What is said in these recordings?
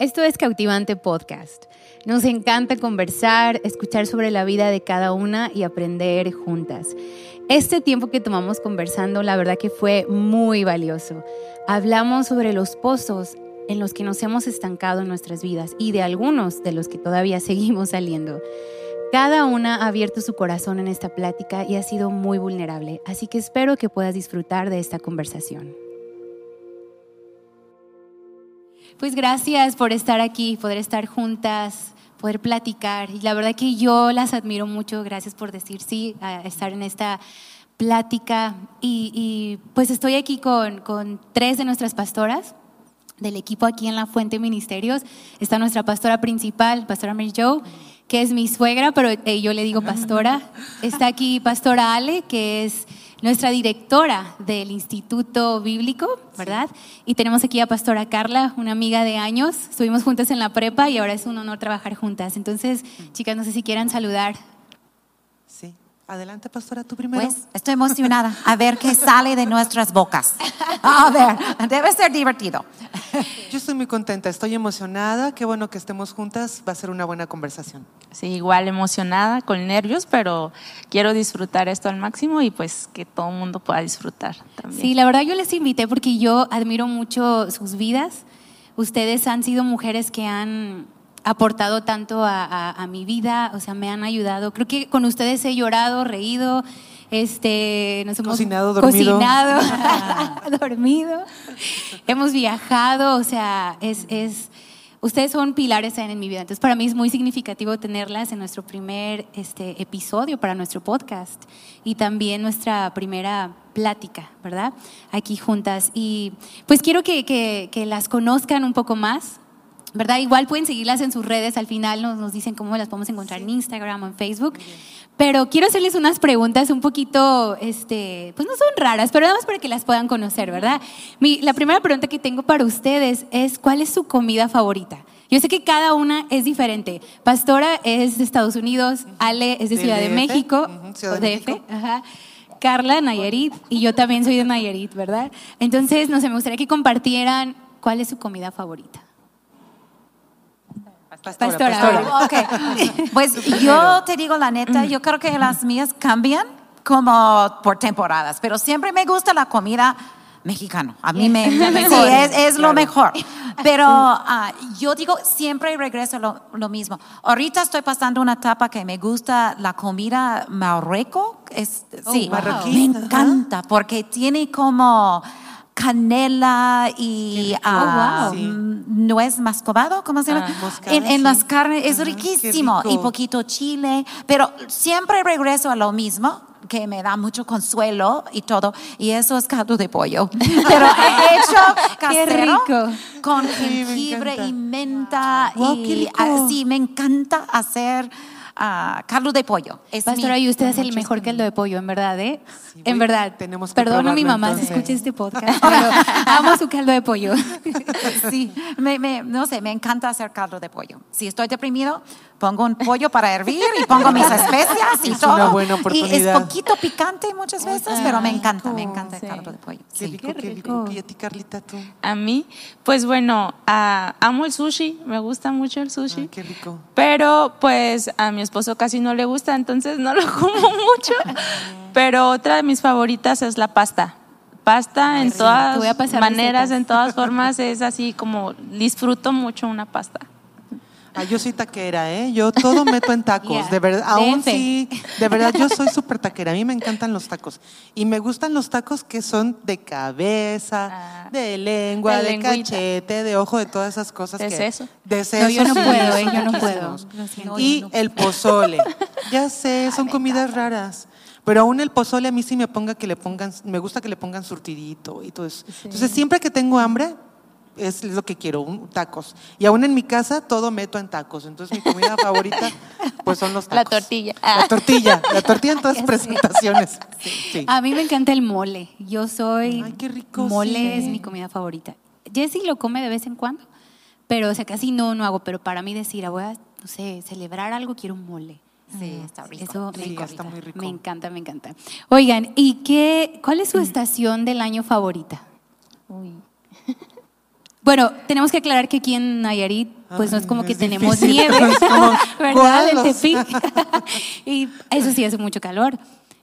Esto es Cautivante Podcast. Nos encanta conversar, escuchar sobre la vida de cada una y aprender juntas. Este tiempo que tomamos conversando, la verdad que fue muy valioso. Hablamos sobre los pozos en los que nos hemos estancado en nuestras vidas y de algunos de los que todavía seguimos saliendo. Cada una ha abierto su corazón en esta plática y ha sido muy vulnerable, así que espero que puedas disfrutar de esta conversación. Pues gracias por estar aquí, poder estar juntas, poder platicar. Y la verdad que yo las admiro mucho. Gracias por decir sí a estar en esta plática. Y, pues estoy aquí con, con, tres de nuestras pastoras del equipo aquí en la Fuente Ministerios. Está nuestra pastora principal, pastora Mary Jo, que es mi suegra, pero eh, yo le digo pastora. Está aquí pastora Ale, que es nuestra directora del Instituto Bíblico, ¿verdad? Y tenemos aquí a Pastora Carla, una amiga de años. Estuvimos juntas en la prepa y ahora es un honor trabajar juntas. Entonces, chicas, no sé si quieran saludar. Adelante, pastora, tú primero. Pues estoy emocionada a ver qué sale de nuestras bocas. A ver, debe ser divertido. Yo estoy muy contenta, estoy emocionada. Qué bueno que estemos juntas. Va a ser una buena conversación. Sí, igual emocionada, con nervios, pero quiero disfrutar esto al máximo y pues que todo el mundo pueda disfrutar también. Sí, la verdad yo les invité porque yo admiro mucho sus vidas. Ustedes han sido mujeres que han aportado tanto a, mi vida, o sea, me han ayudado. Creo que con ustedes he llorado, reído, este, nos hemos cocinado, dormido. Cocinado, dormido. Hemos viajado, o sea, es, es, ustedes son pilares en, mi vida. Entonces, para mí es muy significativo tenerlas en nuestro primer este, episodio para nuestro podcast y también nuestra primera plática, ¿verdad? Aquí juntas. Y pues quiero que, que, que las conozcan un poco más. ¿Verdad? Igual pueden seguirlas en sus redes, al final nos, nos dicen cómo las podemos encontrar en Instagram o en Facebook. Pero quiero hacerles unas preguntas un poquito, este, pues no son raras, pero nada más para que las puedan conocer, ¿verdad? Mi, la primera pregunta que tengo para ustedes es, ¿cuál es su comida favorita? Yo sé que cada una es diferente. Pastora es de Estados Unidos, Ale es de Ciudad de, México, Ciudad de México. Ajá. Carla, Nayarit, y yo también soy de Nayarit, ¿verdad? Entonces, no sé, me gustaría que compartieran cuál es su comida favorita. Pastora, Pastora, pastora. Ok. Pues yo te digo la neta, yo creo que las mías cambian como por temporadas, pero siempre me gusta la comida mexicana. A mí me, me- sí, es, es lo mejor. Pero ah, yo digo, siempre regreso lo, lo mismo. Ahorita estoy pasando una etapa que me gusta la comida marrueco. Es, sí, Oh, marroquí, me ajá. encanta porque tiene como canela y ah, wow. Sí. mm, nuez mascobado, ¿cómo se llama? Ah, moscada, en, en sí. las carnes es qué riquísimo y poquito chile, pero siempre regreso a lo mismo que me da mucho consuelo y todo, y eso es caldo de pollo. Pero he hecho Qué casero rico. con jengibre y menta y qué rico. ah, sí, me encanta hacer ah, caldo de pollo. Es Pastora, mi- y usted es el mejor caldo de pollo, en verdad, ¿eh? Sí, en voy- verdad. tenemos que Perdón a mi mamá si entonces. escucha este podcast, pero amo su caldo de pollo. Sí, me, me- no sé, me encanta hacer caldo de pollo. Si estoy deprimido, pongo un pollo para hervir y pongo mis especias y Es todo. una buena y es poquito picante muchas veces, pero me encanta, me encanta el Sí. caldo de pollo. Qué Sí. rico, Qué rico. Y a ti, Carlita, tú. A mí, pues bueno, ah, amo el sushi, me gusta mucho el sushi. Ay, qué rico. Pero pues a mi esposo casi no le gusta, entonces no lo como mucho. Pero otra de mis favoritas es la pasta. Pasta en todas maneras, en todas formas, es así como disfruto mucho una pasta. Ah, yo soy taquera, ¿eh? Yo todo meto en tacos, Yeah. de verdad. Aún sí, de verdad, yo soy súper taquera. A mí me encantan los tacos. Y me gustan los tacos que son de cabeza, Ah. de lengua, De cachete, de ojo, de todas esas cosas. De que, seso. De seso. No, yo no puedo, ¿eh? Yo no puedo. siento. Y el pozole. Ya sé, son comidas raras. Pero aún el pozole a mí sí me ponga que le pongan, me gusta que le pongan surtidito y todo eso. Entonces siempre que tengo hambre, es lo que quiero, un- tacos. Y aún en mi casa todo meto en tacos. Entonces mi comida favorita, pues son los La tacos. tortilla. La tortilla, la tortilla en todas presentaciones. Sí. A mí me encanta el mole. Yo soy. Ay, qué rico, Mole sí. es mi comida favorita. Jessie lo come de vez en cuando, pero o sea, casi no, no hago. Pero para mí decir, ah, voy a, no sé, celebrar algo, quiero un mole. Sí, está rico. Eso me Sí, encanta. está muy rico. Me encanta, me encanta. Oigan, ¿y qué, cuál es su estación del año favorita? Uy. Bueno, tenemos que aclarar que aquí en Nayarit, pues no es como que es tenemos nieve, es como, ¿verdad? En. Tepic. y eso sí hace mucho calor.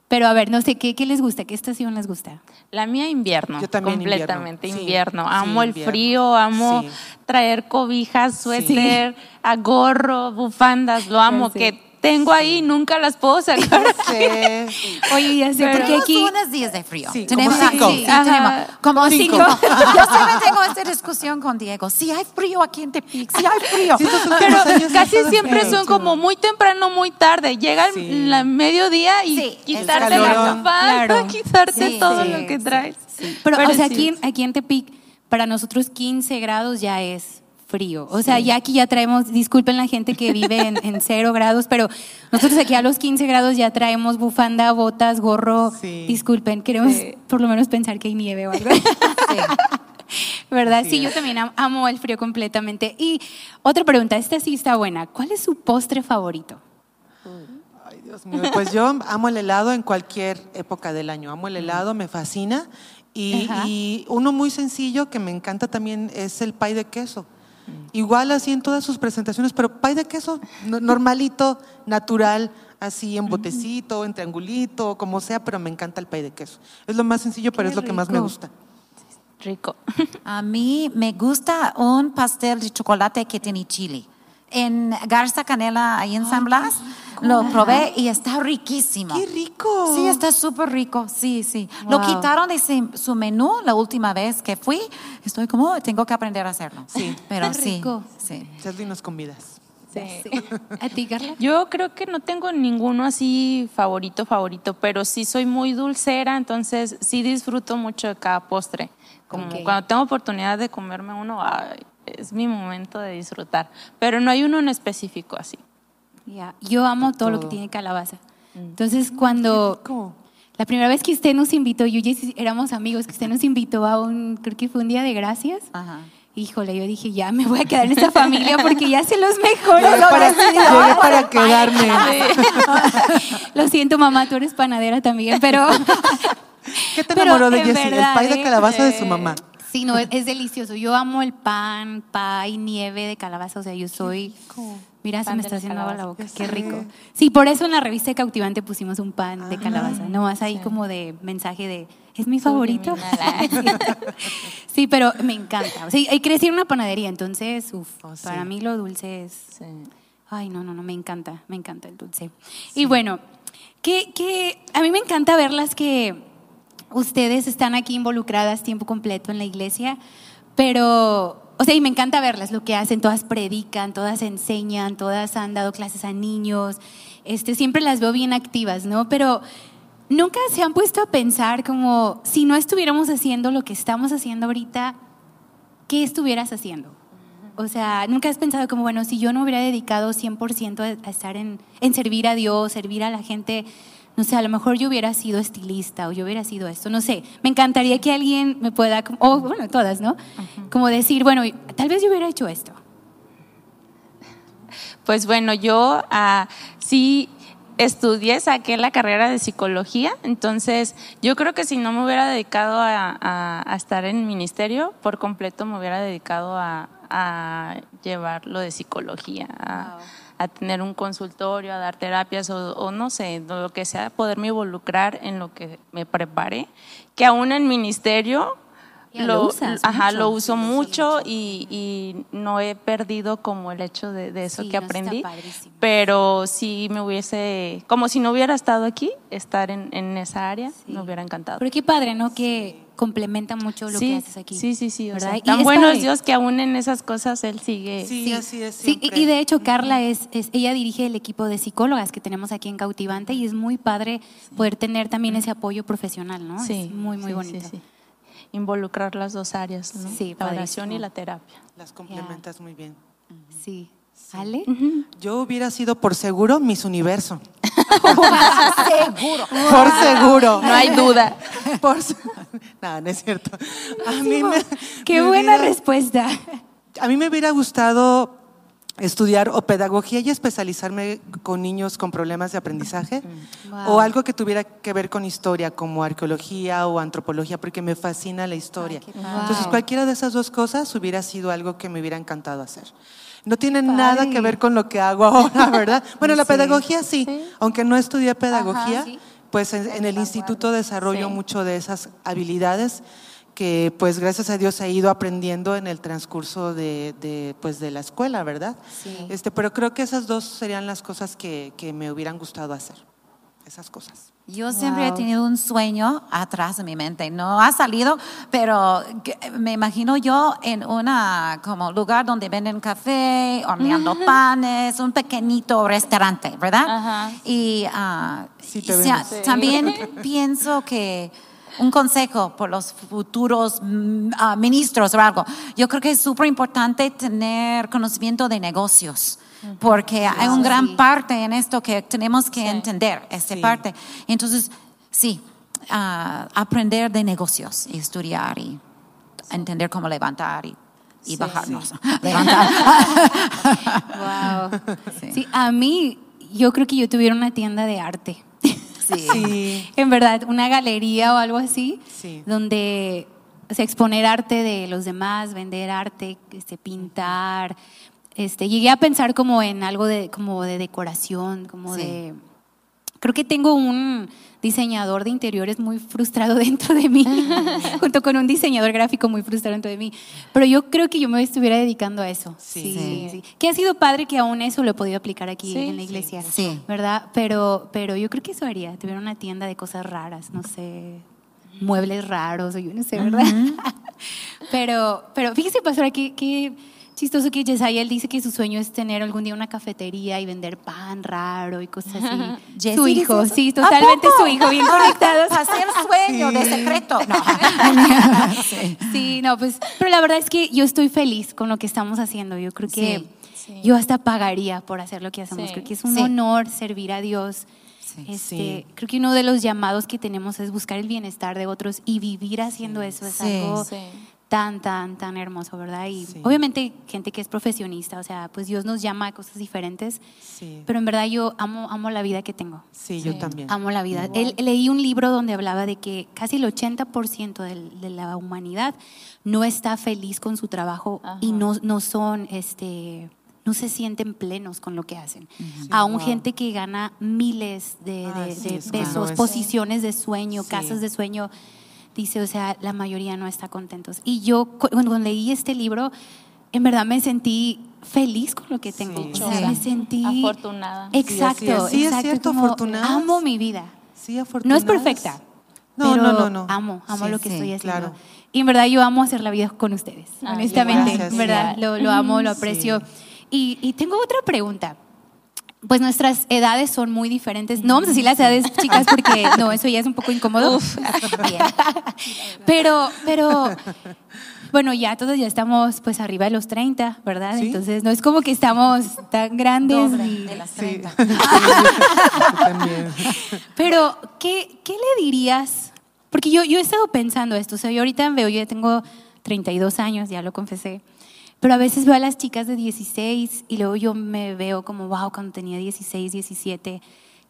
Pero a ver, no sé, ¿qué, qué les gusta? ¿Qué estación les gusta? La mía invierno, Yo también completamente invierno. Sí, invierno. sí, Amo el invierno. frío, amo Sí. traer cobijas, suéter, a gorro, bufandas, lo amo. Que tengo ahí, nunca las puedo sacar. Sí. Oye, ya sé, Pero- porque Tenemos aquí... unos días de frío. Sí, tenemos como cinco. Sí, sí, Ajá. tenemos como Cinco. cinco. Yo siempre tengo esta discusión con Diego. Sí hay frío aquí en Tepic, sí hay frío. Pero casi siempre son como muy temprano, muy tarde. Llega el- la mediodía y Sí, quitarte la Claro. quitarte Sí, todo sí, lo que sí, traes. Pero, o sea, sí. aquí, en- aquí en Tepic, para nosotros 15 grados ya es frío. O sea, ya aquí ya traemos, disculpen la gente que vive en, en cero grados, pero nosotros aquí a los 15 grados ya traemos bufanda, botas, gorro. Sí. Disculpen, queremos por lo menos pensar que hay nieve o algo. ¿Verdad? Así Sí, yo también am- amo el frío completamente. Y otra pregunta, esta sí está buena. ¿Cuál es su postre favorito? Ay, Dios mío. Pues yo amo el helado en cualquier época del año. Amo el helado, me fascina. Y, y uno muy sencillo que me encanta también es el pay de queso. Igual así en todas sus presentaciones, pero pay de queso no- normalito, natural, así en botecito, en triangulito, como sea, pero me encanta el pay de queso. Es lo más sencillo, pero Qué es lo que más me gusta. Rico. A mí me gusta un pastel de chocolate que tiene chile. En Garza Canela, ahí en San Blas, lo probé y está riquísimo. ¡Qué rico! Sí, está súper rico, sí, sí. Lo Wow. quitaron de su menú la última vez que fui. Estoy como, "Oh, tengo que aprender a hacerlo. Sí. Pero sí, rico. sí. César, nos convidas. Sí. ¿A ti, Carla? Yo creo que no tengo ninguno así favorito, favorito, pero sí soy muy dulcera, entonces sí disfruto mucho de cada postre. Como Ok. cuando tengo oportunidad de comerme uno, ay, es mi momento de disfrutar. Pero no hay uno en específico así. Ya, Yo amo todo, lo que Todo. tiene calabaza. Entonces, cuando rico. la primera vez que usted nos invitó, yo y Jessy éramos amigos, que usted nos invitó a un, creo que fue un día de gracias. Ajá. Híjole, yo dije, ya me voy a quedar en esta familia porque ya sé los mejores. Llegué para, llegué para quedarme. Lo siento, mamá, tú eres panadera también, pero... ¿Qué te Pero enamoró de Jessie? El pay de ¿eh? calabaza de su mamá. Sí, no, es, es delicioso. Yo amo el pan, pay, nieve de calabaza. O sea, yo soy. Mira, se Pan me de está haciendo agua la boca. Qué rico. Sí, por eso en la revista de Cautivante pusimos un pan de calabaza. Nomás ahí Sí. como de mensaje de. Es mi favorito. Sí, pero me encanta. O sea, crecí en una panadería, entonces, uf, Oh, sí. para mí lo dulce es. Ay, no, no, no, me encanta, me encanta el dulce. Y bueno, que, que a mí me encanta verlas que ustedes están aquí involucradas tiempo completo en la iglesia, pero, o sea, y me encanta verlas, lo que hacen, todas predican, todas enseñan, todas han dado clases a niños, este, siempre las veo bien activas, ¿no? Pero nunca se han puesto a pensar como, si no estuviéramos haciendo lo que estamos haciendo ahorita, ¿qué estuvieras haciendo? O sea, nunca has pensado como, bueno, si yo no hubiera dedicado 100% a, estar en, en servir a Dios, servir a la gente, no sé, a lo mejor yo hubiera sido estilista o yo hubiera sido esto, no sé. Me encantaría que alguien me pueda, como- o bueno, todas, ¿no? Como decir, bueno, tal vez yo hubiera hecho esto. Pues bueno, yo ah, sí estudié, saqué la carrera de psicología, entonces yo creo que si no me hubiera dedicado a, a- a estar en ministerio, por completo me hubiera dedicado a, a llevar lo de psicología, a, a tener un consultorio, a dar terapias o, o no sé, lo que sea, poderme involucrar en lo que me prepare, que aún en ministerio Lo usas ajá, mucho. lo uso mucho y, y no he perdido como el hecho de, de eso Sí, que aprendí. Pero si me hubiese, como si no hubiera estado aquí, estar en, en esa área, Sí. me hubiera encantado. Pero qué padre, ¿no? Que complementa mucho lo sí, que haces aquí. sí, sí, sí. o tan bueno es. Dios que aún en esas cosas Él sigue. Sí, así es. Sí, y- de hecho Carla es, es- ella dirige el equipo de psicólogas que tenemos aquí en Cautivante y es muy padre poder tener también ese apoyo profesional, ¿no? Sí, es muy, muy sí, bonito. Involucrar las dos áreas, ¿no? Sí, la oración y la terapia. Las complementas muy bien. Sí. ¿Ale? Yo hubiera sido por seguro Miss Universo. Seguro. Por seguro. No hay duda. Por No, no es cierto. A mí me, Qué me buena hubiera- respuesta. A mí me hubiera gustado estudiar o pedagogía y especializarme con niños con problemas de aprendizaje Wow. o algo que tuviera que ver con historia como arqueología o antropología porque me fascina la historia. Entonces cualquiera de esas dos cosas hubiera sido algo que me hubiera encantado hacer. No tiene nada que ver con lo que hago ahora, ¿verdad? Bueno, la pedagogía sí, aunque no estudié pedagogía, sí. pues en, en el instituto desarrollo mucho de esas habilidades que pues gracias a Dios he ido aprendiendo en el transcurso de, de, pues, de la escuela, ¿verdad? Sí. Este, pero creo que esas dos serían las cosas que, que me hubieran gustado hacer, esas cosas. Yo siempre he tenido un sueño atrás de mi mente. No ha salido, pero me imagino yo en una como lugar donde venden café, horneando panes, un pequeñito restaurante, ¿verdad? Ajá. Y ah, Sí, sea. Sí. también pienso que un consejo por los futuros ah, ministros o algo. Yo creo que es súper importante tener conocimiento de negocios. Porque hay una gran Sí. parte en esto que tenemos que Sí. entender, esta Sí. parte. Entonces, sí, ah, aprender de negocios y estudiar y entender cómo levantar y, y Sí. bajarnos. Levantar. Wow. Sí. Sí, a mí, yo creo que yo tuviera una tienda de arte. Sí. Sí, En verdad, una galería o algo así, Sí. donde o sea, exponer arte de los demás, vender arte, este, pintar. Este, llegué a pensar como en algo de, como de decoración, como Sí. de... Creo que tengo un diseñador de interiores muy frustrado dentro de mí, junto con un diseñador gráfico muy frustrado dentro de mí. Pero yo creo que yo me estuviera dedicando a eso. Sí. Sí, Sí. Que ha sido padre que aún eso lo he podido aplicar aquí Sí, en la iglesia. Sí. ¿Verdad? Pero, pero yo creo que eso haría. Tuviera una tienda de cosas raras, no sé, muebles raros, o yo no sé, ¿verdad? pero, pero fíjese, pastora, que, que chistoso que Yesayael dice que su sueño es tener algún día una cafetería y vender pan raro y cosas así. ¿Jessy su hijo, sí, ¿A totalmente su hijo, bien conectados. Hacer sueño de secreto. No. Sí. Sí, no, pues, pero la verdad es que yo estoy feliz con lo que estamos haciendo. Yo creo que Sí, sí. yo hasta pagaría por hacer lo que hacemos. Sí. Creo que es un Sí. honor servir a Dios. Sí. Este, Sí. Creo que uno de los llamados que tenemos es buscar el bienestar de otros y vivir haciendo eso es Sí. algo Sí. Tan, tan, tan hermoso, ¿verdad? Y Sí. obviamente gente que es profesionista, o sea, pues Dios nos llama a cosas diferentes, sí, pero en verdad yo amo, amo la vida que tengo. sí, yo Sí. también. Amo la vida. Él- leí un libro donde hablaba de que casi el 80% del- de la humanidad no está feliz con su trabajo y no, no son, este, no se sienten plenos con lo que hacen. Aún wow. gente que gana miles de, Ah, de- sí, de pesos, posiciones de sueño, Sí. casas de sueño, dice, o sea, la mayoría no está contentos. Y yo cu- cuando leí este libro, en verdad me sentí feliz con lo que tengo. Sí. O sea, Sí. me sentí Afortunada. Exacto, Sí, así es. Sí, es exacto, cierto, como afortunadas. Amo mi vida. Sí, No afortunadas. es perfecta. No, pero no, no, no. Amo, amo Sí, lo que sí, estoy haciendo. claro. Y en verdad yo amo hacer la vida con ustedes, Ay, honestamente. gracias. en verdad, lo, lo amo, lo aprecio. Y, y tengo otra pregunta. Pues nuestras edades son muy diferentes. No vamos a decir las edades, chicas, porque no, eso ya es un poco incómodo. Bien. Pero, pero, bueno, ya todos ya estamos pues arriba de los 30, ¿verdad? Sí. Entonces no es como que estamos tan grandes. Doble de las Sí. 30. Yo también. Pero, ¿qué, qué le dirías? Porque yo, yo he estado pensando esto, o sea, yo ahorita veo, yo ya tengo 32 años, ya lo confesé, pero a veces veo a las chicas de 16 y luego yo me veo como, wow, cuando tenía 16, 17.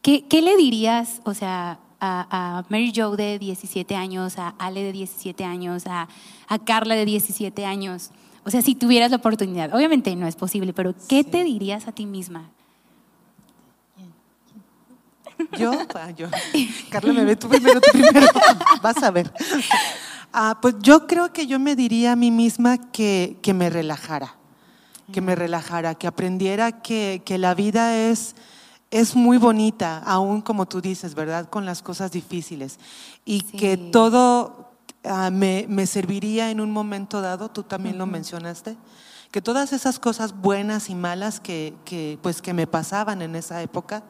¿Qué, qué le dirías, o sea, a, a Mary Jo de 17 años, a Ale de 17 años, a, a Carla de 17 años? O sea, si tuvieras la oportunidad, obviamente no es posible, pero ¿qué te dirías a ti misma? Yo, ah, yo. Carla, me ve tú primero, tú primero. Vas a ver. Ah, pues yo creo que yo me diría a mí misma que, que me relajara, que me relajara, que aprendiera que, que la vida es, es muy bonita, aún como tú dices, ¿verdad? Con las cosas difíciles. Y Sí. que todo ah, me, me serviría en un momento dado, tú también lo mencionaste, que todas esas cosas buenas y malas que, que, pues, que me pasaban en esa época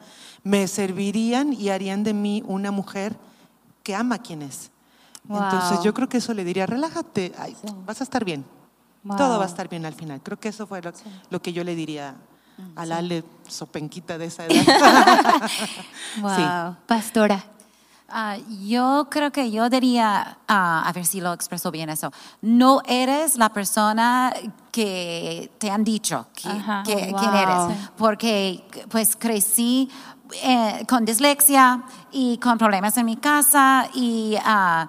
me servirían y harían de mí una mujer que ama a quien es. Wow. Entonces yo creo que eso le diría, relájate, ay, vas a estar bien. Wow. Todo va a estar bien al final. Creo que eso fue lo, lo que yo le diría a la Ale sopenquita de esa edad. Wow. Sí. Pastora. Ah, yo creo que yo diría, ah, a ver si lo expreso bien eso, no eres la persona que te han dicho que, Ajá. que- Oh, quién wow. eres, porque pues crecí eh, con dislexia y con problemas en mi casa y ah,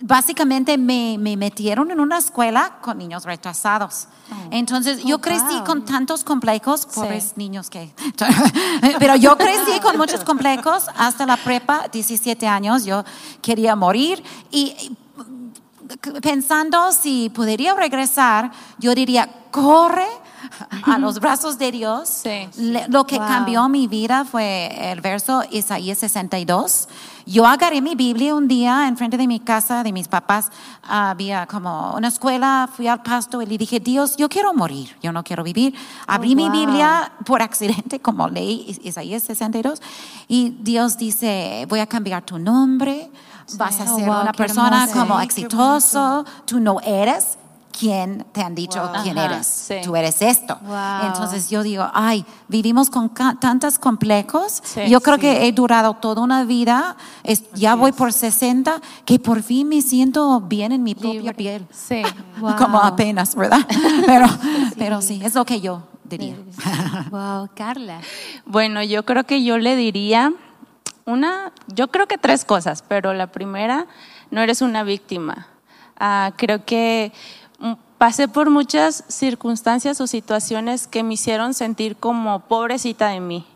básicamente me, me metieron en una escuela con niños retrasados. Entonces yo crecí wow. con tantos complejos, pobres niños que... Pero yo crecí con muchos complejos hasta la prepa, 17 años, yo quería morir y y pensando si podría regresar, yo diría, corre a los brazos de Dios. Sí. Le- Lo que Wow. cambió mi vida fue el verso Isaías 62. Yo agarré mi Biblia un día enfrente de mi casa, de mis papás. Había como una escuela, fui al pasto y le dije, Dios, yo quiero morir, yo no quiero vivir. Abrí mi wow. Biblia por accidente, como leí Is- Isaías 62, y Dios dice, voy a cambiar tu nombre, vas a Oh, ser wow, una persona como exitoso, tú no eres quien te han dicho Wow. quién Ajá, eres, sí. tú eres esto. Wow. Entonces yo digo, ay, vivimos con tantos complejos. Sí, yo creo sí. que he durado toda una vida, es- ya voy por 60, que por fin me siento bien en mi propia piel. Sí. Wow. Como apenas, ¿verdad? pero, pero sí, es lo que yo diría. Wow, Carla. Bueno, yo creo que yo le diría una, yo creo que tres cosas, pero la primera, no eres una víctima. Ah, creo que pasé por muchas circunstancias o situaciones que me hicieron sentir como pobrecita de mí.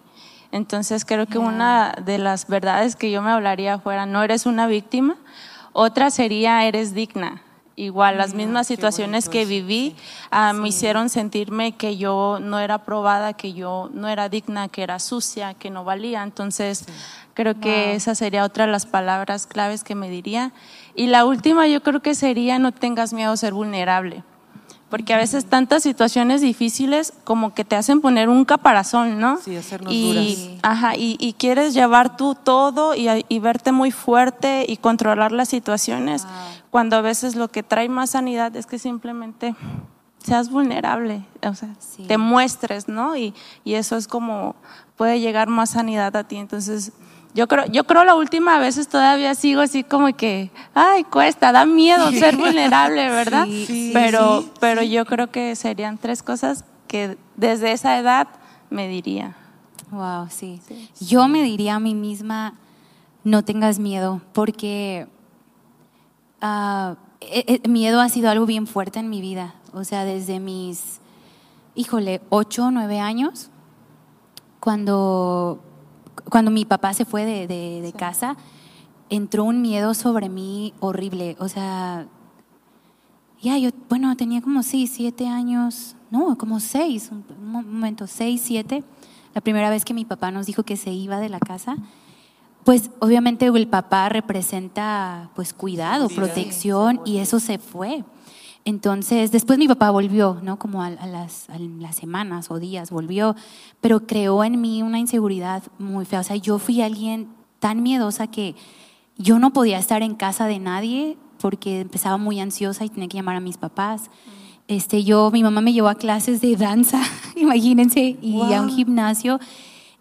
Entonces creo que una de las verdades que yo me hablaría fuera, no eres una víctima. Otra sería, eres digna. Igual, las mismas situaciones que viví ah, me hicieron sentirme que yo no era aprobada, que yo no era digna, que era sucia, que no valía. Entonces, creo que esa sería otra de las palabras claves que me diría. Y la última yo creo que sería, no tengas miedo a ser vulnerable. Porque a veces tantas situaciones difíciles como que te hacen poner un caparazón, ¿no? Sí, hacernos y, duras. Ajá, y, y quieres llevar tú todo y, y verte muy fuerte y controlar las situaciones, cuando a veces lo que trae más sanidad es que simplemente seas vulnerable, o sea, Sí. te muestres, ¿no? Y, y eso es como puede llegar más sanidad a ti. Entonces, yo creo, yo creo la última a veces todavía sigo así como que, ay, cuesta, da miedo ser vulnerable, ¿verdad? Sí, sí, pero sí, pero yo creo que serían tres cosas que desde esa edad me diría. Wow, sí. Yo me diría a mí misma, no tengas miedo, porque ah, eh, eh, miedo ha sido algo bien fuerte en mi vida. O sea, desde mis, híjole, ocho, nueve años, cuando, cuando mi papá se fue de, de- de casa, entró un miedo sobre mí horrible. O sea, ya, yo, bueno, tenía como seis, siete años, no, como seis, un, momento, seis, siete, la primera vez que mi papá nos dijo que se iba de la casa. Pues obviamente el papá representa pues cuidado, Sí, protección y eso se fue. Entonces, después mi papá volvió, ¿no? Como a, a las, a las semanas o días volvió, pero creó en mí una inseguridad muy fea. O sea, yo fui alguien tan miedosa que yo no podía estar en casa de nadie porque empezaba muy ansiosa y tenía que llamar a mis papás. Este, yo, mi mamá me llevó a clases de danza, imagínense, y a un gimnasio,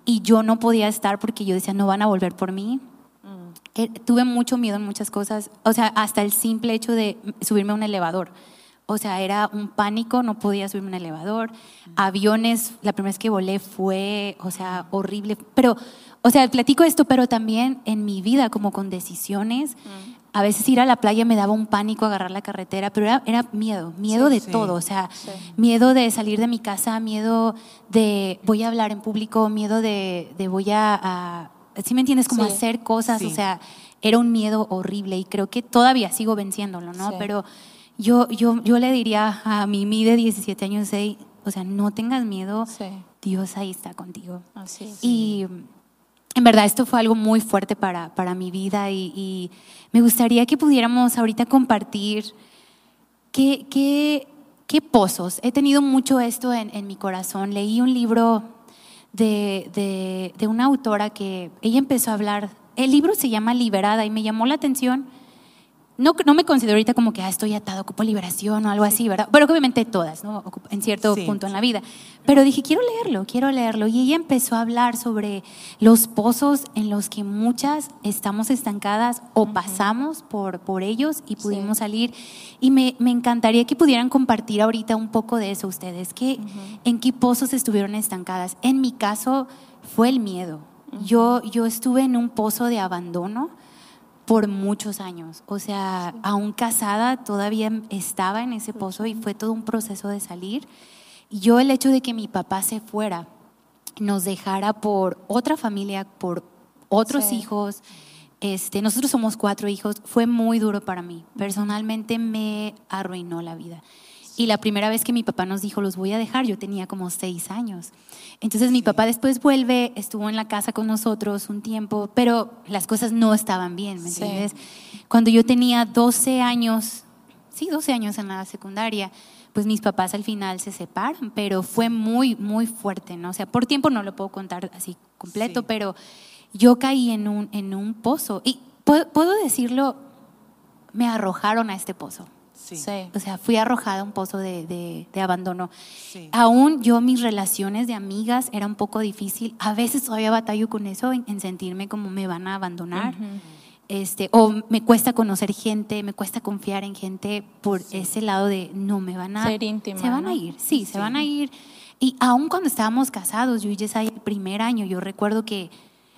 y yo no podía estar porque yo decía, no van a volver por mí. Eh, tuve mucho miedo en muchas cosas, o sea, hasta el simple hecho de subirme a un elevador. O sea, era un pánico, no podía subirme a un elevador. Aviones, la primera vez que volé fue, o sea, horrible. Pero, o sea, platico esto, pero también en mi vida, como con decisiones, a veces ir a la playa me daba un pánico agarrar la carretera, pero era, era miedo, miedo Sí, de sí. todo, o sea, miedo de salir de mi casa, miedo de voy a hablar en público, miedo de, de voy a, a ¿sí me entiendes? Como hacer cosas, o sea, era un miedo horrible y creo que todavía sigo venciéndolo, ¿no? Pero yo, yo, yo le diría a mi mí de 17 años, "Ey, o sea, no tengas miedo, Sí. Dios ahí está contigo. Así es. Y en verdad esto fue algo muy fuerte para, para mi vida y, y me gustaría que pudiéramos ahorita compartir qué, qué, qué pozos. He tenido mucho esto en, en mi corazón. Leí un libro de, de, de una autora que ella empezó a hablar, el libro se llama Liberada y me llamó la atención no, no me considero ahorita como que ah, estoy atado, ocupo liberación o algo así, ¿verdad? Pero obviamente todas, ¿no? En cierto Sí. punto en la vida. Pero dije, quiero leerlo, quiero leerlo. Y ella empezó a hablar sobre los pozos en los que muchas estamos estancadas o pasamos por, por ellos y pudimos salir. Y me, me encantaría que pudieran compartir ahorita un poco de eso ustedes. Que, ¿En qué pozos estuvieron estancadas? En mi caso fue el miedo. yo, yo estuve en un pozo de abandono por muchos años. O sea, aún casada todavía estaba en ese pozo y fue todo un proceso de salir. Yo el hecho de que mi papá se fuera, nos dejara por otra familia, por otros Sí. hijos, este, nosotros somos cuatro hijos, fue muy duro para mí. Personalmente me arruinó la vida. Y la primera vez que mi papá nos dijo, los voy a dejar, yo tenía como seis años. Entonces mi papá después vuelve, estuvo en la casa con nosotros un tiempo, pero las cosas no estaban bien, ¿me Sí. entiendes? Cuando yo tenía 12 años, sí, 12 años en la secundaria, pues mis papás al final se separan, pero fue muy, muy fuerte, ¿no? O sea, por tiempo no lo puedo contar así completo, Sí. pero yo caí en un, en un pozo. Y puedo, puedo decirlo, me arrojaron a este pozo. Sí. Sí. O sea, fui arrojada a un pozo de, de- de abandono. Sí. Aún yo, mis relaciones de amigas era un poco difícil. A veces todavía batallo con eso, en, en sentirme como me van a abandonar. este, o me cuesta conocer gente, me cuesta confiar en gente por ese lado de no me van a. Ser íntima, Se van ¿no? a ir, sí, se van a ir. Y aún cuando estábamos casados, yo y Yesaya, el primer año, yo recuerdo que.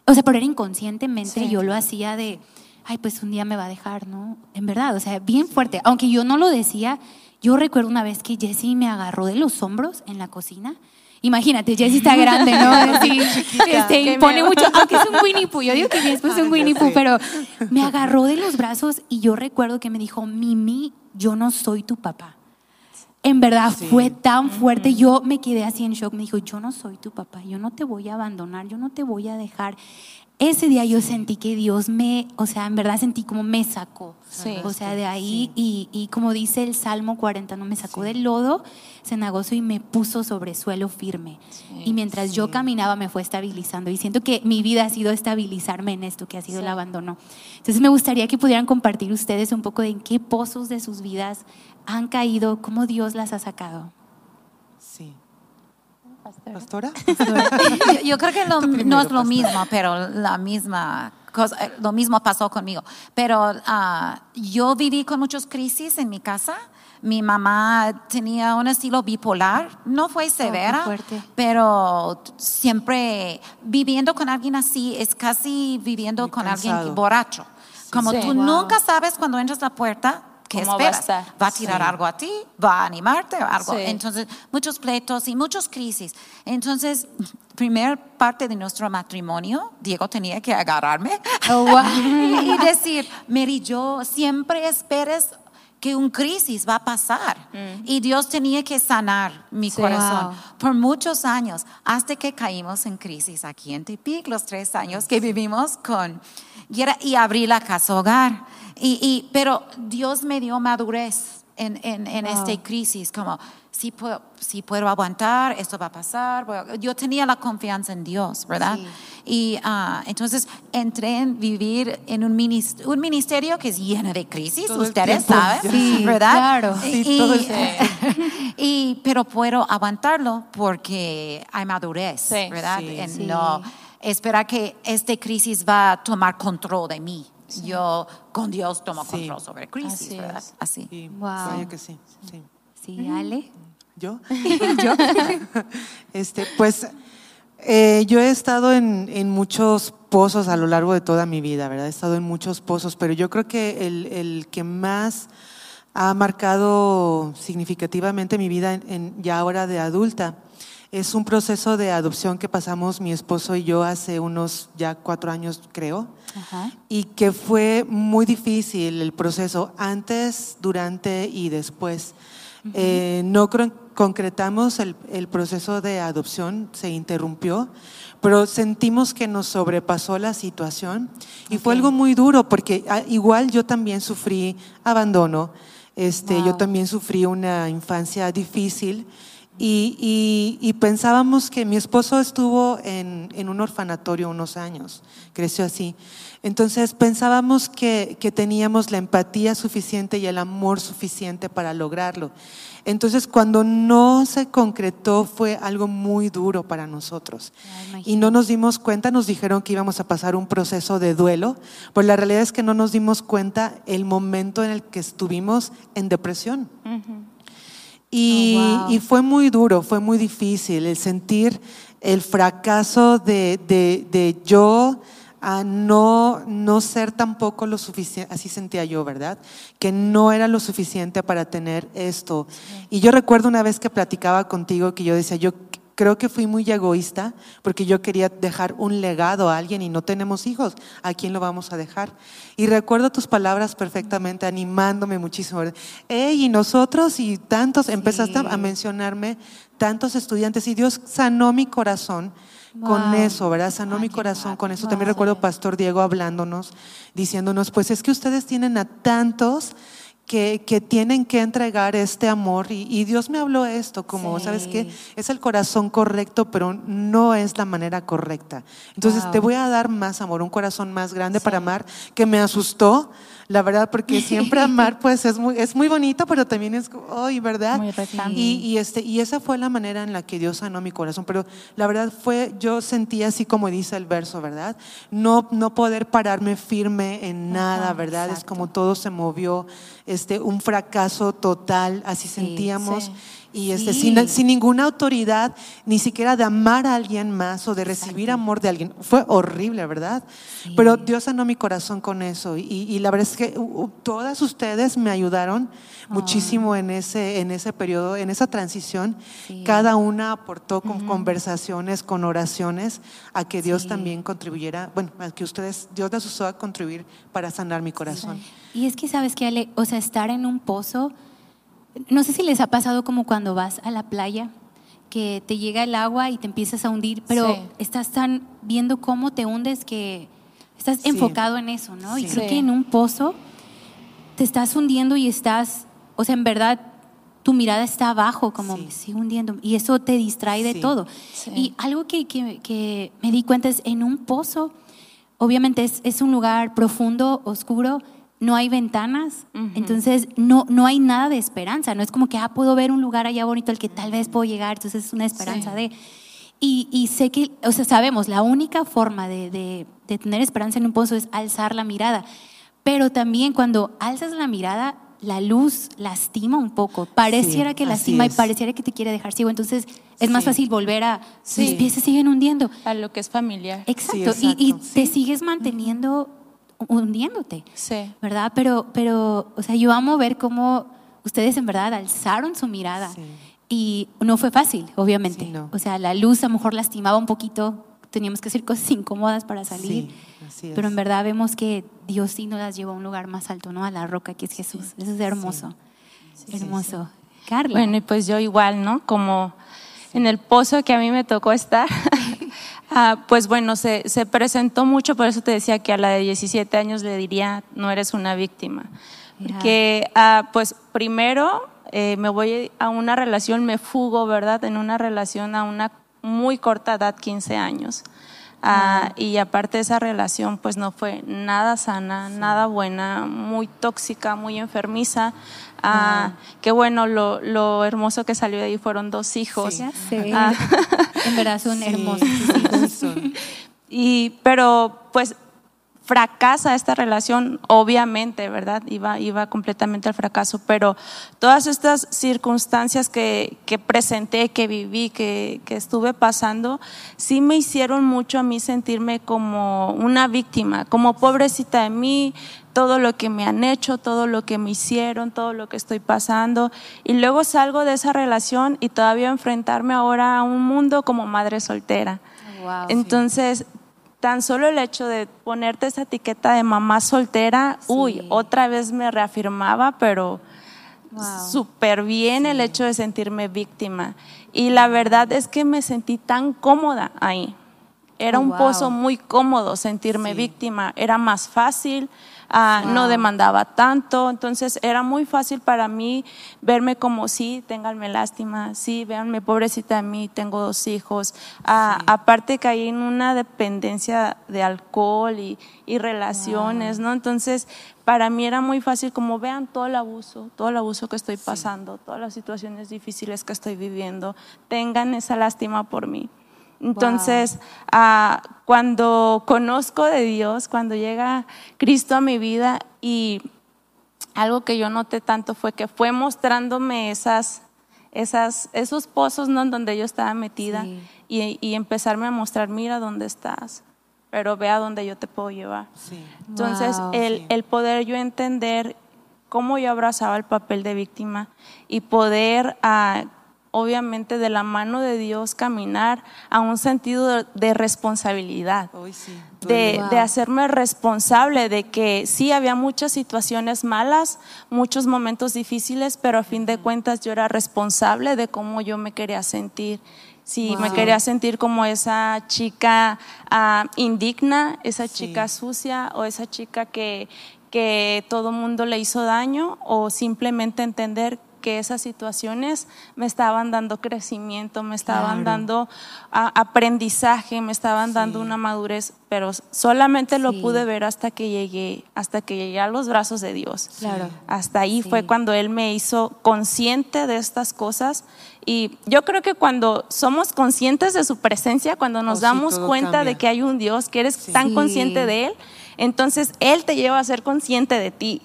O sea, pero era inconscientemente, Sí. yo lo hacía de. Ay, pues un día me va a dejar, ¿no? En verdad, o sea, bien fuerte. Aunque yo no lo decía, yo recuerdo una vez que Jessie me agarró de los hombros en la cocina. Imagínate, Jessie está grande, ¿no? Así, este, impone miedo. mucho, aunque es un Winnie Pooh. Yo digo que mi esposo es un Ay, Winnie Pooh, pero me agarró de los brazos y yo recuerdo que me dijo, Mimi, yo no soy tu papá. En verdad Sí. fue tan fuerte, yo me quedé así en shock, me dijo, yo no soy tu papá, yo no te voy a abandonar, yo no te voy a dejar. Ese día yo sentí que Dios me, o sea, en verdad sentí como me sacó. Sí. O sea, de ahí y, y como dice el Salmo 40, no me sacó del lodo cenagoso y me puso sobre suelo firme. y mientras yo caminaba me fue estabilizando y siento que mi vida ha sido estabilizarme en esto que ha sido el abandono. Entonces me gustaría que pudieran compartir ustedes un poco de en qué pozos de sus vidas han caído, cómo Dios las ha sacado. ¿Pastora? Yo, yo creo que lo- Tú primero, no es lo mismo, pero la misma cosa, eh, lo mismo pasó conmigo. Pero ah, yo viví con muchas crisis en mi casa. Mi mamá tenía un estilo bipolar, no fue severa, fuerte. pero siempre viviendo con alguien así es casi viviendo Muy con alguien borracho. Como Sí. tú Wow. nunca sabes cuando entras a la puerta qué ¿Cómo va a esperas. estar? Va a tirar Sí. algo a ti, va a animarte o algo. Sí. Entonces, muchos pleitos y muchas crisis. Entonces, primer parte de nuestro matrimonio, Diego tenía que agarrarme y, y decir, Mary, yo siempre esperes que un crisis va a pasar. Y Dios tenía que sanar mi Sí. corazón Wow. por muchos años, hasta que caímos en crisis aquí en Tepic, los tres años que vivimos con... Y, era- y abrí la casa hogar. Y, y- pero Dios me dio madurez en, en, en Wow. esta crisis, como, si puedo, si puedo aguantar, esto va a pasar. Yo tenía la confianza en Dios, ¿verdad? Sí. Y ah, entonces entré en vivir en un ministerio, un ministerio que es lleno de crisis, Todo ustedes saben, Sí, ¿verdad? claro. Sí, Y- todo el y, pero puedo aguantarlo porque hay madurez. ¿verdad? En no esperar que esta crisis va a tomar control de mí. Yo con Dios tomo Sí. control sobre crisis, Así ¿verdad? es. Así. Sí, Wow. que sí. sí. Sí, Ale. ¿Yo? Este, pues eh, yo he estado en, en muchos pozos a lo largo de toda mi vida, ¿verdad? He estado en muchos pozos, pero yo creo que el, el que más ha marcado significativamente mi vida en, en- ya ahora de adulta es un proceso de adopción que pasamos mi esposo y yo hace unos ya cuatro años, creo. Ajá. y que fue muy difícil el proceso antes, durante y después. Eh, no concretamos el, el proceso de adopción, se interrumpió, pero sentimos que nos sobrepasó la situación. Y fue algo muy duro porque ah, igual yo también sufrí abandono, este, yo también sufrí una infancia difícil Y, y- y pensábamos que mi esposo estuvo en, en un orfanatorio unos años, creció así. Entonces pensábamos que, que teníamos la empatía suficiente y el amor suficiente para lograrlo. Entonces cuando no se concretó fue algo muy duro para nosotros. Y no nos dimos cuenta, nos dijeron que íbamos a pasar un proceso de duelo, pues la realidad es que no nos dimos cuenta el momento en el que estuvimos en depresión. Y, Oh, wow. y fue muy duro, fue muy difícil el sentir el fracaso de, de- de yo a no, no ser tampoco lo suficiente, así sentía yo, ¿verdad? Que no era lo suficiente para tener esto. Y yo recuerdo una vez que platicaba contigo que yo decía, yo creo que fui muy egoísta porque yo quería dejar un legado a alguien y no tenemos hijos. ¿A quién lo vamos a dejar? Y recuerdo tus palabras perfectamente, animándome muchísimo. ¿verdad? Ey, y nosotros y tantos, empezaste a mencionarme tantos estudiantes y Dios sanó mi corazón con eso, ¿verdad? Sanó Ay, mi corazón con eso. También recuerdo Pastor Diego hablándonos, diciéndonos, pues es que ustedes tienen a tantos que, que tienen que entregar este amor. Y, y Dios me habló esto, como, Sí. ¿sabes qué? Es el corazón correcto, pero no es la manera correcta. Entonces Wow. te voy a dar más amor, un corazón más grande para amar, que me asustó, la verdad, porque siempre amar, pues es muy, es muy bonito, pero también es, ay, ¿verdad? Muy retante. Y, y, este, y esa fue la manera en la que Dios sanó mi corazón. Pero la verdad fue, yo sentí así como dice el verso, ¿verdad? No, no poder pararme firme en nada, ¿verdad? Es como todo se movió, este, un fracaso total, así sentíamos. sí. Y este, Sí. sin, sin ninguna autoridad, ni siquiera de amar a alguien más o de recibir amor de alguien. Fue horrible, ¿verdad? Pero Dios sanó mi corazón con eso. Y, y la verdad es que uh, uh, todas ustedes me ayudaron muchísimo en ese, en ese periodo, en esa transición. Sí. Cada una aportó con conversaciones, con oraciones, a que Dios Sí. también contribuyera, bueno, a que ustedes, Dios les usó a contribuir para sanar mi corazón. Y es que sabes que, Ale, o sea, estar en un pozo, no sé si les ha pasado como cuando vas a la playa, que te llega el agua y te empiezas a hundir, pero Sí. estás tan viendo cómo te hundes que estás Sí. enfocado en eso, ¿no? Y Sí. creo Sí. que en un pozo te estás hundiendo y estás, o sea, en verdad tu mirada está abajo, como me sigo hundiendo, y eso te distrae de todo. Y algo que, que- que me di cuenta es en un pozo, obviamente es, es un lugar profundo, oscuro, no hay ventanas, entonces no, no hay nada de esperanza, no es como que, ah, puedo ver un lugar allá bonito al que tal vez puedo llegar, entonces es una esperanza Sí. de... Y, y sé que, o sea, sabemos, la única forma de, de- de tener esperanza en un pozo es alzar la mirada, pero también cuando alzas la mirada, la luz lastima un poco, pareciera que lastima y pareciera que te quiere dejar ciego, entonces es más fácil volver a... Mis pies se siguen hundiendo. A lo que es familiar. Exacto, y- te sigues manteniendo hundiéndote, Sí. ¿verdad? Pero, pero, o sea, yo amo ver cómo ustedes en verdad alzaron su mirada Sí. y no fue fácil, obviamente. Sí, no. O sea, la luz a lo mejor lastimaba un poquito, teníamos que hacer cosas incómodas para salir. Sí. Pero en verdad vemos que Dios sí nos las llevó a un lugar más alto, ¿no? A la roca que es Jesús. Eso es hermoso. hermoso. Carla. Bueno, y pues yo igual, ¿no? Como en el pozo que a mí me tocó estar, ah, pues bueno, se, se presentó mucho, por eso te decía que a la de 17 años le diría, no eres una víctima. Porque, ah, pues primero eh, me voy a una relación, me fugo, ¿verdad? En una relación a una muy corta edad, 15 años. Ah, y aparte esa relación pues no fue nada sana, nada buena, muy tóxica, muy enfermiza. Ah, Que bueno, lo, lo hermoso que salió de ahí fueron dos hijos. ya sé. Ah. En verdad son Sí, hermosos. sí son. Y, pero pues fracasa esta relación, obviamente, ¿verdad? Iba, iba completamente al fracaso, pero todas estas circunstancias que, que presenté, que viví, que, que estuve pasando, sí me hicieron mucho a mí sentirme como una víctima, como pobrecita de mí, todo lo que me han hecho, todo lo que me hicieron, todo lo que estoy pasando. Y luego salgo de esa relación y todavía enfrentarme ahora a un mundo como madre soltera. Wow. Entonces, tan solo el hecho de ponerte esa etiqueta de mamá soltera, uy, otra vez me reafirmaba, pero súper bien el hecho de sentirme víctima. Y la verdad es que me sentí tan cómoda ahí. Era Oh, un wow. pozo muy cómodo sentirme Sí. víctima. Era más fácil ah, no demandaba tanto, entonces era muy fácil para mí verme como sí, ténganme lástima, sí, véanme pobrecita de mí, tengo dos hijos. Ah, aparte caí en una dependencia de alcohol y, y relaciones, ¿no? Entonces para mí era muy fácil como vean todo el abuso, todo el abuso que estoy pasando, todas las situaciones difíciles que estoy viviendo, tengan esa lástima por mí. Entonces, ah, cuando conozco de Dios, cuando llega Cristo a mi vida y algo que yo noté tanto fue que fue mostrándome esas, esas, esos pozos ¿no? donde yo estaba metida y, y, empezarme a mostrar, mira dónde estás, pero ve a dónde yo te puedo llevar. Entonces, el, el poder yo entender cómo yo abrazaba el papel de víctima y poder uh, obviamente de la mano de Dios caminar a un sentido de responsabilidad, de, hacerme responsable de que sí había muchas situaciones malas, muchos momentos difíciles, pero a fin de cuentas yo era responsable de cómo yo me quería sentir. Si me quería sentir como esa chica uh, indigna, esa chica sucia o esa chica que, que todo mundo le hizo daño o simplemente entender que esas situaciones me estaban dando crecimiento, me estaban dando aprendizaje, me estaban dando una madurez, pero solamente lo pude ver hasta que llegué, hasta que llegué a los brazos de Dios. Claro. Hasta ahí fue cuando Él me hizo consciente de estas cosas. Y yo creo que cuando somos conscientes de su presencia, cuando nos oh, damos cuenta de que hay un Dios, que eres tan consciente de Él, entonces Él te lleva a ser consciente de ti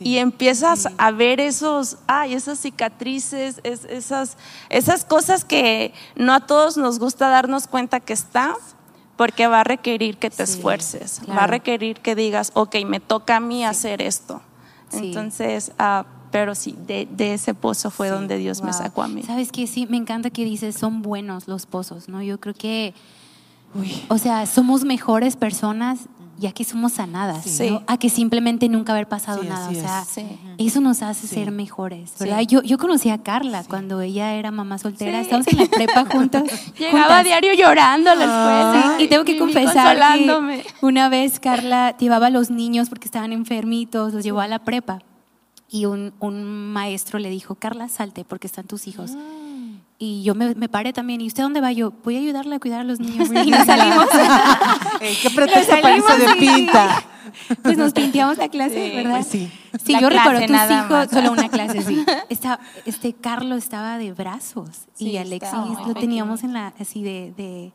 y empiezas a ver esos, ay, esas cicatrices, esas, esas cosas que no a todos nos gusta darnos cuenta que está, porque va a requerir que te esfuerces, va a requerir que digas, ok, me toca a mí hacer esto. Entonces, ah, pero sí, de, ese pozo fue donde Dios me sacó a mí. Sabes que sí, me encanta que dices, son buenos los pozos, ¿no? Yo creo que, o sea, somos mejores personas ya que somos sanadas, a que simplemente nunca haber pasado nada. O sea, eso nos hace ser mejores, ¿verdad? Yo, yo conocí a Carla cuando ella era mamá soltera, estábamos en la prepa juntos. Llegaba a diario llorando a la escuela. y tengo que confesar que una vez Carla llevaba a los niños porque estaban enfermitos, los llevó a la prepa. Y un, un maestro le dijo, Carla, salte porque están tus hijos. Ah. Y yo me, me, paré también. ¿Y usted dónde va? Yo, voy a ayudarle a cuidar a los niños. Y nos salimos. ¿Qué pretexto para de pinta? Pues nos pinteamos la clase, ¿verdad? Pues sí. Sí, yo recuerdo tus hijos, solo una clase, sí. este Carlos estaba de brazos y Alexis lo teníamos en la, así de, de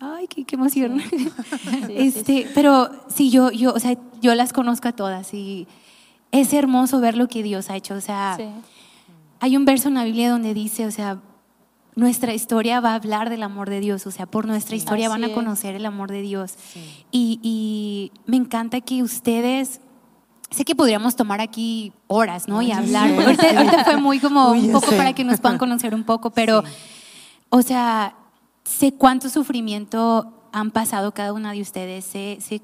ay, qué, qué emoción. este, pero sí, yo, yo, o sea, yo las conozco a todas y es hermoso ver lo que Dios ha hecho. O sea, hay un verso en la Biblia donde dice, o sea, nuestra historia va a hablar del amor de Dios, o sea, por nuestra historia van a conocer el amor de Dios. Y, me encanta que ustedes, sé que podríamos tomar aquí horas, ¿no? Y hablar. Ahorita, fue muy como un poco para que nos puedan conocer un poco, pero, o sea, sé cuánto sufrimiento han pasado cada una de ustedes, sé, sé,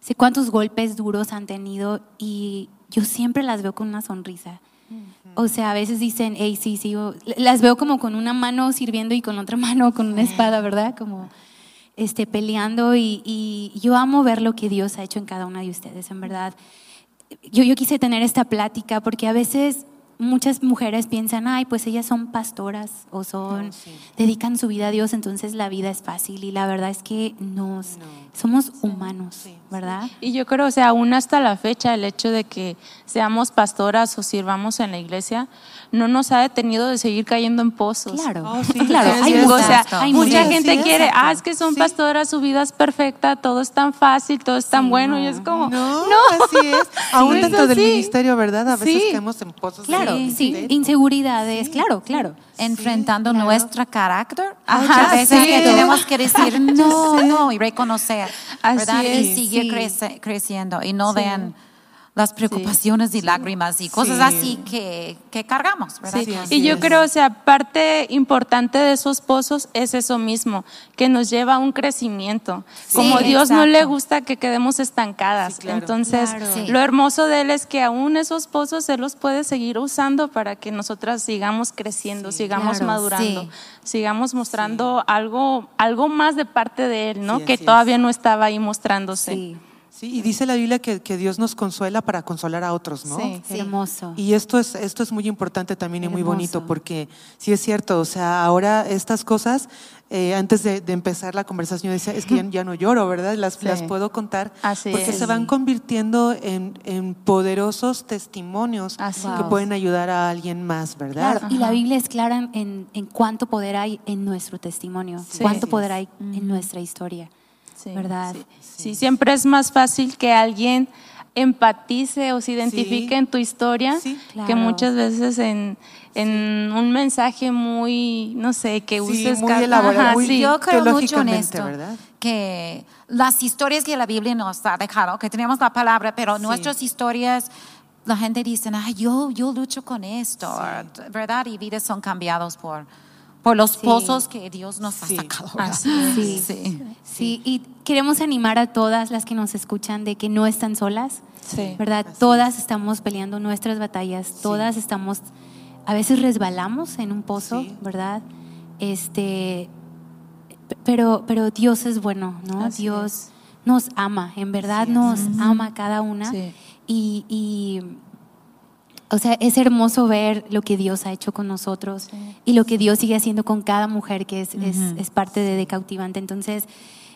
sé cuántos golpes duros han tenido y yo siempre las veo con una sonrisa. O sea, a veces dicen, hey, sí, sí, las veo como con una mano sirviendo y con otra mano con una espada, ¿verdad? Como este, peleando y, yo amo ver lo que Dios ha hecho en cada una de ustedes, en verdad. Yo, yo quise tener esta plática porque a veces muchas mujeres piensan, ay, pues ellas son pastoras o son, dedican su vida a Dios, entonces la vida es fácil. Y la verdad es que nos, somos humanos, ¿verdad? Y yo creo, o sea, aún hasta la fecha, el hecho de que seamos pastoras o sirvamos en la iglesia, no nos ha detenido de seguir cayendo en pozos. Claro, oh, claro. Hay o sea, mucha gente quiere, ah, es que son pastoras, su vida es perfecta, todo es tan fácil, todo es tan bueno, y es como, no, así es. Aún dentro del ministerio, ¿verdad? A veces caemos en pozos. Claro, sí, inseguridades, claro, claro. Enfrentando nuestro carácter, muchas veces que tenemos que decir no, no, y reconocer, ¿verdad? y sigue creciendo, y no vean las preocupaciones y lágrimas y cosas así que, que, cargamos, ¿verdad? y yo creo, o sea, parte importante de esos pozos es eso mismo, que nos lleva a un crecimiento. Como Dios no le gusta que quedemos estancadas. Entonces, lo hermoso de Él es que aún esos pozos Él los puede seguir usando para que nosotras sigamos creciendo, sigamos madurando, sigamos mostrando algo, algo más de parte de Él, ¿no? que todavía no estaba ahí mostrándose. Sí, y dice la Biblia que, que Dios nos consuela para consolar a otros, ¿no? Sí. Hermoso. Y esto es, esto es muy importante también y muy bonito porque sí es cierto, o sea, ahora estas cosas, eh, antes de, de empezar la conversación, yo decía, es que ya, ya no lloro, ¿verdad? Las, Sí. las puedo contar Así porque es. se van convirtiendo en, en poderosos testimonios Así que pueden ayudar a alguien más, ¿verdad? Claro, y la Biblia es clara en- en, cuánto poder hay en nuestro testimonio, Sí. cuánto poder es. hay en nuestra historia, Sí, ¿verdad? Sí, siempre es más fácil que alguien empatice o se identifique Sí. en tu historia Sí. que muchas veces en, en un mensaje muy, no sé, que Sí, uses muy cada- elaborado, Ajá, muy- sí. Yo creo mucho en teológicamente, esto, ¿verdad? que las historias que la Biblia nos ha dejado, que tenemos la palabra, pero Sí. nuestras historias, la gente dice, ah, yo, yo lucho con esto, ¿verdad? Y vidas son cambiados por, por los Sí. pozos que Dios nos Sí. ha sacado. Sí. Sí. Sí, y queremos animar a todas las que nos escuchan de que no están solas, Sí. ¿verdad? Así todas estamos peleando nuestras batallas, todas estamos, a veces resbalamos en un pozo, Sí. ¿verdad? Este, pero, pero Dios es bueno, ¿no? Así Dios nos ama, en verdad nos ama a cada una. Sí. Y, y, o sea, es hermoso ver lo que Dios ha hecho con nosotros y lo que Dios sigue haciendo con cada mujer que es, es, es parte de, de Cautivante. Entonces,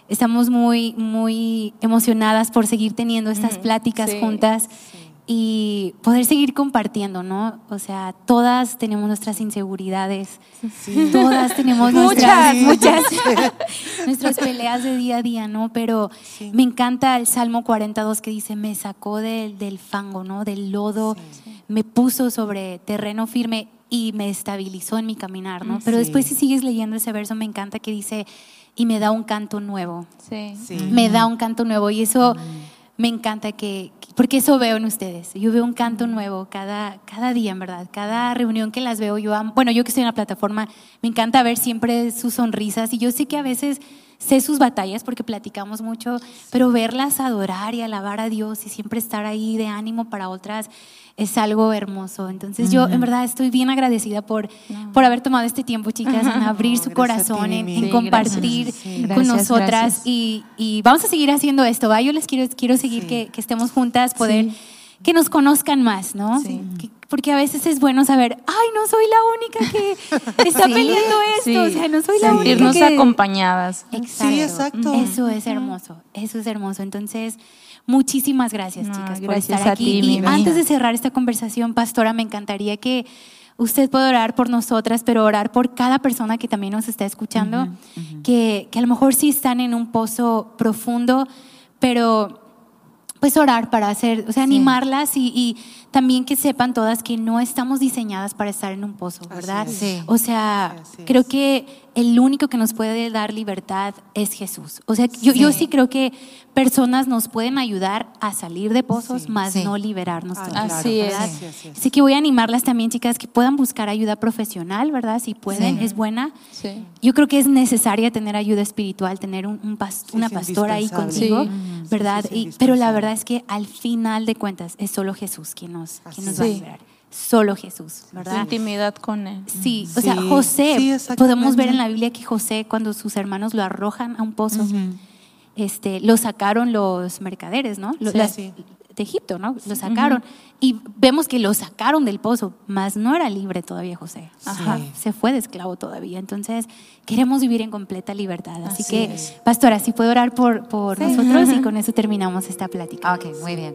estamos muy, muy emocionadas por seguir teniendo estas pláticas sí, juntas y poder seguir compartiendo, ¿no? O sea, todas tenemos nuestras inseguridades, todas tenemos nuestras, muchas, nuestras peleas de día a día, ¿no? Pero me encanta el Salmo 42 que dice, me sacó del, del fango, ¿no? Del lodo, me puso sobre terreno firme y me estabilizó en mi caminar, ¿no? Pero Sí. después si sigues leyendo ese verso me encanta que dice, y me da un canto nuevo Sí. Sí. me da un canto nuevo y eso me encanta que, porque eso veo en ustedes. Yo veo un canto nuevo cada, cada día, en verdad. Cada reunión que las veo, yo amo- bueno, yo que estoy en la plataforma, me encanta ver siempre sus sonrisas y yo sé que a veces sé sus batallas porque platicamos mucho, pero verlas adorar y alabar a Dios y siempre estar ahí de ánimo para otras es algo hermoso. Entonces yo en verdad estoy bien agradecida por, por haber tomado este tiempo, chicas, en abrir su ti, corazón, en, Mimi. en Sí, compartir gracias. Sí, con gracias, nosotras gracias. y, y vamos a seguir haciendo esto, ¿va? Yo les quiero, quiero seguir Sí. que, que estemos juntas, poder que nos conozcan más, ¿no? Sí. Que- porque a veces es bueno saber, ay, no soy la única que está Sí. peleando esto, Sí. o sea, no soy la Sí. única Irnos que... acompañadas. Exacto. Sí, exacto. Eso es hermoso, eso es hermoso. Entonces, muchísimas gracias, No, chicas, por gracias estar a aquí. ti, y antes de cerrar esta conversación, pastora, me encantaría que usted pueda orar por nosotras, pero orar por cada persona que también nos está escuchando, que, que a lo mejor sí están en un pozo profundo, pero pues orar para hacer, o sea, animarlas y, y también que sepan todas que no estamos diseñadas para estar en un pozo, Así ¿verdad? Sí. O sea, Así creo que el único que nos puede dar libertad es Jesús. O sea, yo, yo sí creo que personas nos pueden ayudar a salir de pozos, Sí. más Sí. no liberarnos Ah, claro. Así es. ¿verdad? Sí, así es. Así que voy a animarlas también, chicas, que puedan buscar ayuda profesional, ¿verdad? Si pueden, Sí. es buena. Sí. Yo creo que es necesaria tener ayuda espiritual, tener un, un pas- Sí, una es pastora ahí contigo, Sí. ¿verdad? Sí, sí, es Y- pero la verdad es que al final de cuentas es solo Jesús quien nos, Así quien nos va a Sí. liberar. Solo Jesús, ¿verdad? intimidad con él. Sí, o sea, Sí, José, sí, podemos ver en la Biblia que José, cuando sus hermanos lo arrojan a un pozo, este, lo sacaron los mercaderes, ¿no? Sí, las- sí. De Egipto, ¿no? Lo sacaron. Y vemos que lo sacaron del pozo, mas no era libre todavía José. Ajá, Sí. se fue de esclavo todavía. Entonces, queremos vivir en completa libertad. Así, Así que, es. pastora, si puedo orar por, por nosotros y con eso terminamos esta plática. Ok, muy bien.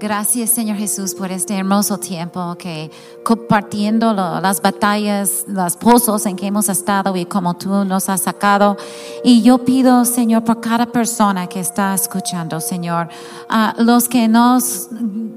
Gracias, Señor Jesús, por este hermoso tiempo que compartiendo las batallas, los pozos en que hemos estado y como tú nos has sacado. Y yo pido, Señor, por cada persona que está escuchando, Señor, a los que nos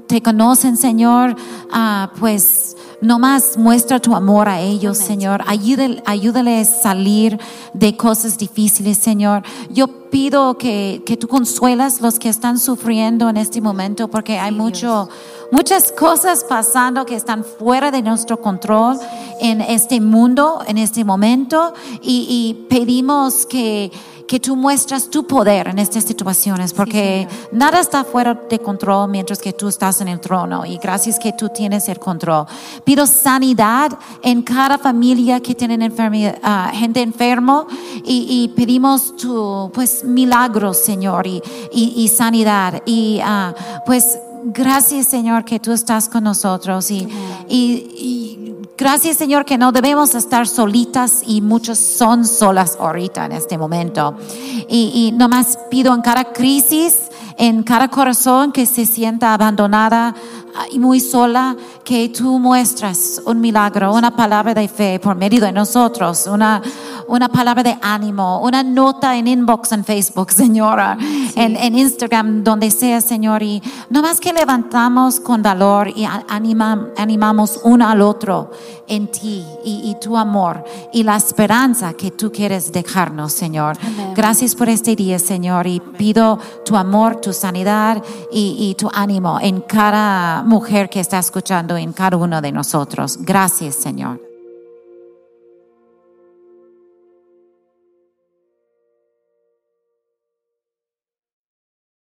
te conocen, Señor, ah, pues nomás muestra tu amor a ellos, Señor. Ayúdale, ayúdales a salir de cosas difíciles, Señor. Yo pido que, que tú consuelas los que están sufriendo en este momento porque hay mucho, muchas cosas pasando que están fuera de nuestro control en este mundo, en este momento y, y pedimos que que tú muestras tu poder en estas situaciones, porque nada está fuera de control mientras que tú estás en el trono y gracias que tú tienes el control. Pido sanidad en cada familia que tienen enfermedad, ah, gente enfermo y, y pedimos tu, pues, milagros, Señor, y, y, y sanidad. Y, ah, pues, gracias, Señor, que tú estás con nosotros y, y, y gracias, Señor, que no debemos estar solitas y muchos son solas ahorita en este momento. Y, y nomás pido en cada crisis, en cada corazón que se sienta abandonada y muy sola, que tú muestras un milagro, una palabra de fe por medio de nosotros, una, una palabra de ánimo, una nota en inbox en Facebook, Señora, en, en Instagram, donde sea, Señor, y no más que levantamos con valor y anima- animamos uno al otro en ti y, y tu amor y la esperanza que tú quieres dejarnos, Señor. Gracias por este día, Señor, y pido tu amor, tu sanidad y, y tu ánimo en cada mujer que está escuchando, en cada uno de nosotros. Gracias, Señor.